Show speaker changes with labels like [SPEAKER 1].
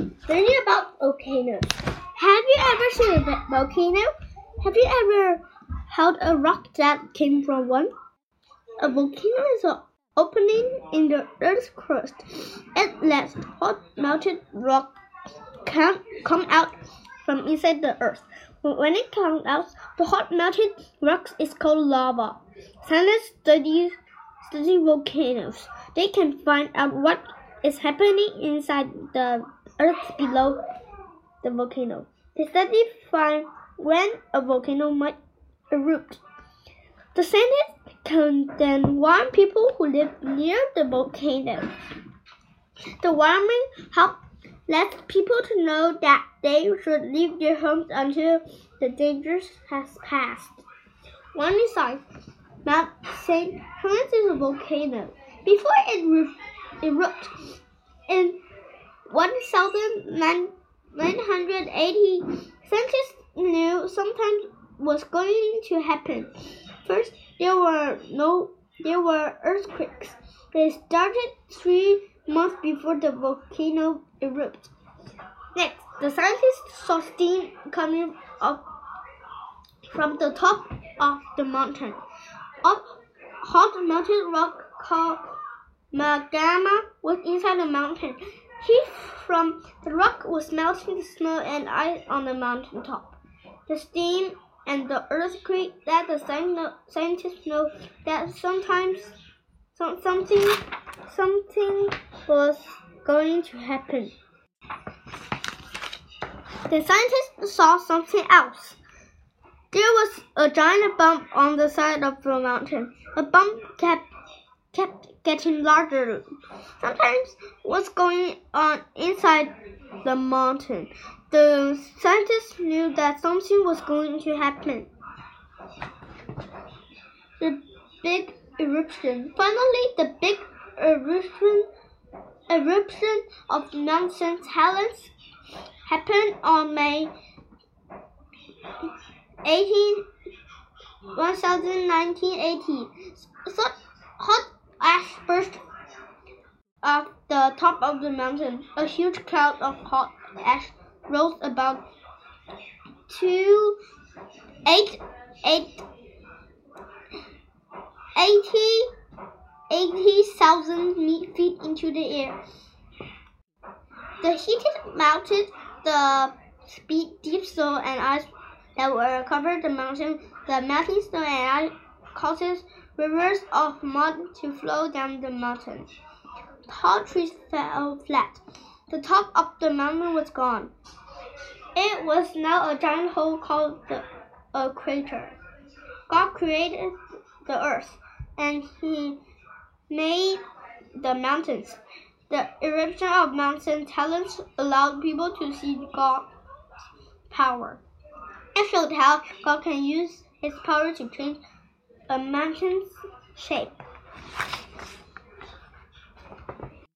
[SPEAKER 1] Learning about volcanoes. Have you ever seen a volcano? Have you ever held a rock that came from one? A volcano is an opening in the Earth's crust. It lets hot melted rock come, come out from inside the Earth. When it comes out, the hot melted rock is called lava. Scientists study, study volcanoes. They can find out what is happening inside the earth below the volcano. They study find when a volcano might erupt. The scientists can then warn people who live near the volcano. The warning helps lets people to know that they should leave their homes until the danger has passed. One inside Mount St. Helens is a volcano. Before it erupts, in 1980, scientists knew something was going to happen. First, there were no there were earthquakes. They started three months before the volcano erupted. Next, the scientists saw steam coming up from the top of the mountain. Up hot melted rock called magma was inside the mountain. Heat from the rock was melting the snow and ice on the mountain top. The steam and the earthquake let the scientists know that sometimes something something was going to happen. The scientists saw something else. There was a giant bump on the side of the mountain. The bump kept kept getting larger. Sometimes what's going on inside the mountain? The scientists knew that something was going to happen. The big eruption. Finally, the big eruption eruption of Mount St. Helens happened on May 18, 1980. So burst off the top of the mountain. A huge cloud of hot ash rose about two, eight, eight, eighty, eighty thousand feet into the air. The heated melted the deep snow and ice that were covered the mountain. The melting snow and ice causes rivers of mud to flow down the mountain. Tall trees fell flat. The top of the mountain was gone. It was now a giant hole called the, a crater. God created the earth, and He made the mountains. The eruption of Mount St. Helens allowed people to see God's power. It showed how God can use His power to change a mountain's shape.